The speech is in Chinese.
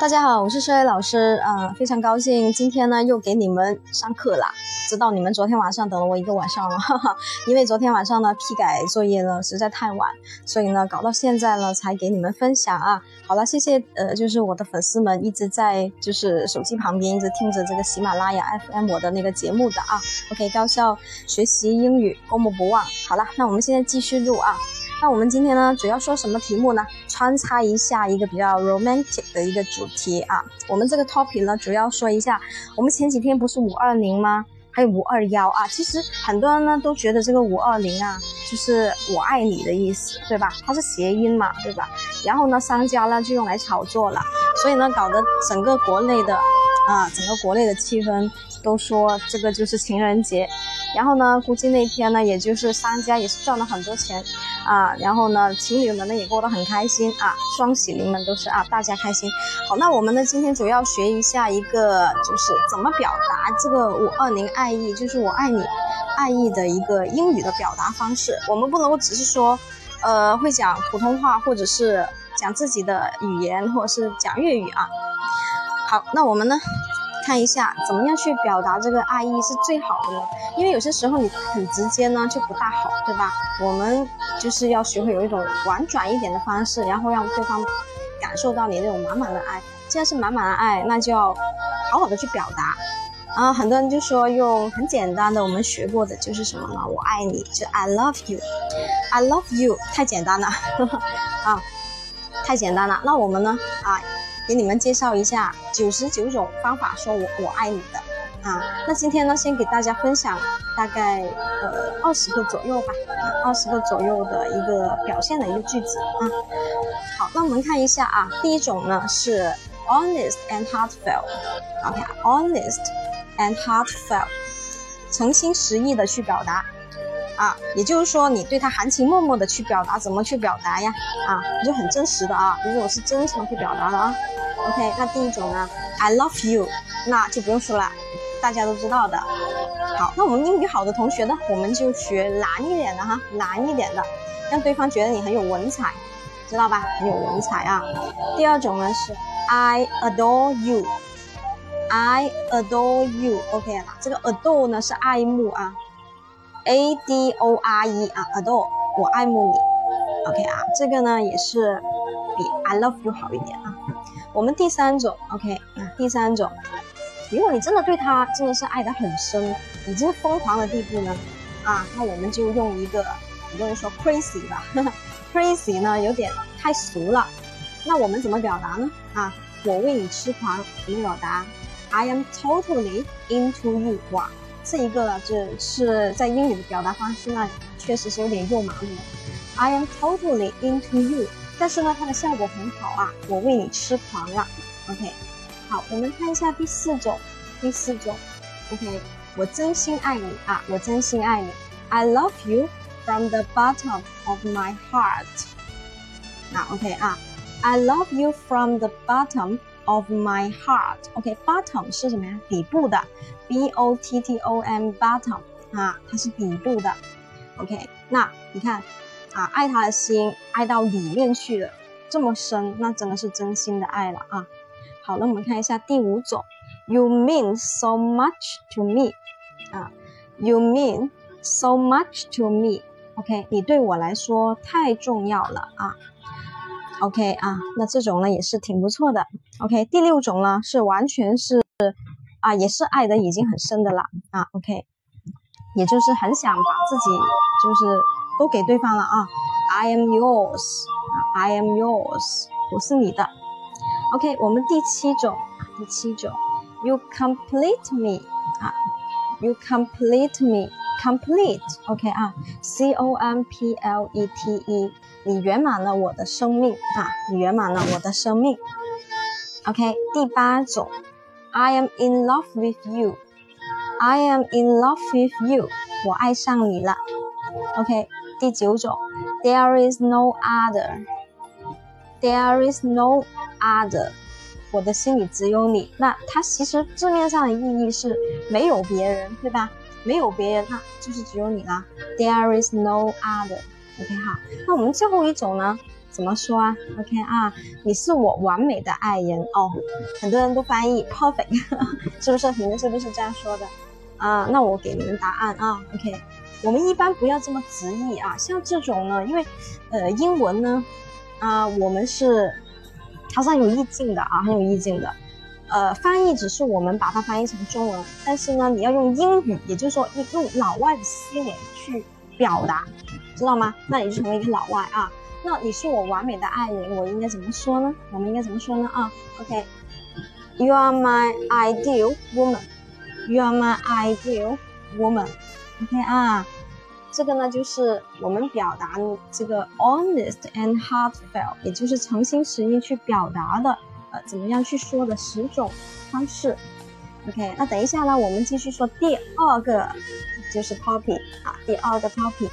大家好，我是帅老师，嗯，非常高兴今天呢又给你们上课啦。知道你们昨天晚上等了我一个晚上了，哈哈，因为昨天晚上呢批改作业呢实在太晚，所以呢搞到现在呢才给你们分享啊。好了，谢谢，呃，就是我的粉丝们一直在就是手机旁边一直听着这个喜马拉雅 FM 我的那个节目的啊。OK，高效学习英语，过目不忘。好了，那我们现在继续录啊。那我们今天呢，主要说什么题目呢？穿插一下一个比较 romantic 的一个主题啊。我们这个 topic 呢，主要说一下，我们前几天不是五二零吗？还有五二幺啊。其实很多人呢都觉得这个五二零啊，就是我爱你的意思，对吧？它是谐音嘛，对吧？然后呢，商家呢就用来炒作了，所以呢，搞得整个国内的啊，整个国内的气氛都说这个就是情人节。然后呢，估计那天呢，也就是商家也是赚了很多钱，啊，然后呢，情侣们呢也过得很开心啊，双喜临门都是啊，大家开心。好，那我们呢今天主要学一下一个就是怎么表达这个五二零爱意，就是我爱你，爱意的一个英语的表达方式。我们不能够只是说，呃，会讲普通话，或者是讲自己的语言，或者是讲粤语啊。好，那我们呢？看一下怎么样去表达这个爱意是最好的呢？因为有些时候你很直接呢就不大好，对吧？我们就是要学会有一种婉转一点的方式，然后让对方感受到你那种满满的爱。既然是满满的爱，那就要好好的去表达。啊，很多人就说用很简单的我们学过的就是什么呢？我爱你，就 I love you，I love you，太简单了，啊，太简单了。那我们呢？啊。给你们介绍一下九十九种方法说我我爱你的啊，那今天呢，先给大家分享大概呃二十个左右吧，二十个左右的一个表现的一个句子啊。好，那我们看一下啊，第一种呢是 honest and heartfelt，OK，honest and heartfelt，诚心实意的去表达。啊，也就是说，你对他含情脉脉的去表达，怎么去表达呀？啊，你就很真实的啊，比如我是真诚去表达的啊。OK，那第一种呢，I love you，那就不用说了，大家都知道的。好，那我们英语好的同学呢，我们就学难一点的哈，难一点的，让对方觉得你很有文采，知道吧？很有文采啊。第二种呢是 I adore you，I adore you，OK 了，这个 adore 呢是爱慕啊。A D O R E 啊，adore，我爱慕你，OK 啊，这个呢也是比 I love you 好一点啊。我们第三种，OK 啊，第三种，如果你真的对他真的是爱得很深，已经疯狂的地步呢，啊，那我们就用一个很多人说 crazy 吧，crazy 呢有点太俗了，那我们怎么表达呢？啊，我为你痴狂，怎么表达？I am totally into you，哇。这一个呢，就是在英语的表达方式呢，确实是有点肉麻的。I am totally into you，但是呢，它的效果很好啊，我为你痴狂了。OK，好，我们看一下第四种，第四种，OK，我真心爱你啊，我真心爱你。I love you from the bottom of my heart。那 OK 啊，I love you from the bottom。Of my heart, OK，bottom 是什么呀？底部的，B O T T O M bottom 啊，它是底部的，OK。那你看啊，爱他的心爱到里面去了，这么深，那真的是真心的爱了啊。好了，我们看一下第五种，You mean so much to me 啊，You mean so much to me，OK，你对我来说太重要了啊。OK 啊，那这种呢也是挺不错的。OK，第六种呢是完全是啊，也是爱的已经很深的了啊。OK，也就是很想把自己就是都给对方了啊。I am yours，I am yours，我是你的。OK，我们第七种，第七种，You complete me 啊，You complete me，complete，OK 啊，C O M P L E T E。你圆满了我的生命啊！你圆满了我的生命。OK，第八种，I am in love with you。I am in love with you。我爱上你了。OK，第九种，There is no other。There is no other。我的心里只有你。那它其实字面上的意义是没有别人，对吧？没有别人，那就是只有你啦。There is no other。OK 哈，那我们最后一种呢？怎么说啊？OK 啊，你是我完美的爱人哦。很多人都翻译 perfect，是不是？你们是不是这样说的？啊，那我给你们答案啊。OK，我们一般不要这么直译啊。像这种呢，因为呃英文呢，啊我们是它是很有意境的啊，很有意境的。呃，翻译只是我们把它翻译成中文，但是呢，你要用英语，也就是说用老外的思维去表达，知道吗？那你就成为一个老外啊。那你是我完美的爱人，我应该怎么说呢？我们应该怎么说呢？啊，OK，You are my ideal woman. You are my ideal woman. OK 啊，这个呢就是我们表达这个 honest and heartfelt，也就是诚心实意去表达的。呃，怎么样去说的十种方式？OK，那等一下呢，我们继续说第二个，就是 Poppy 啊，第二个 Poppy。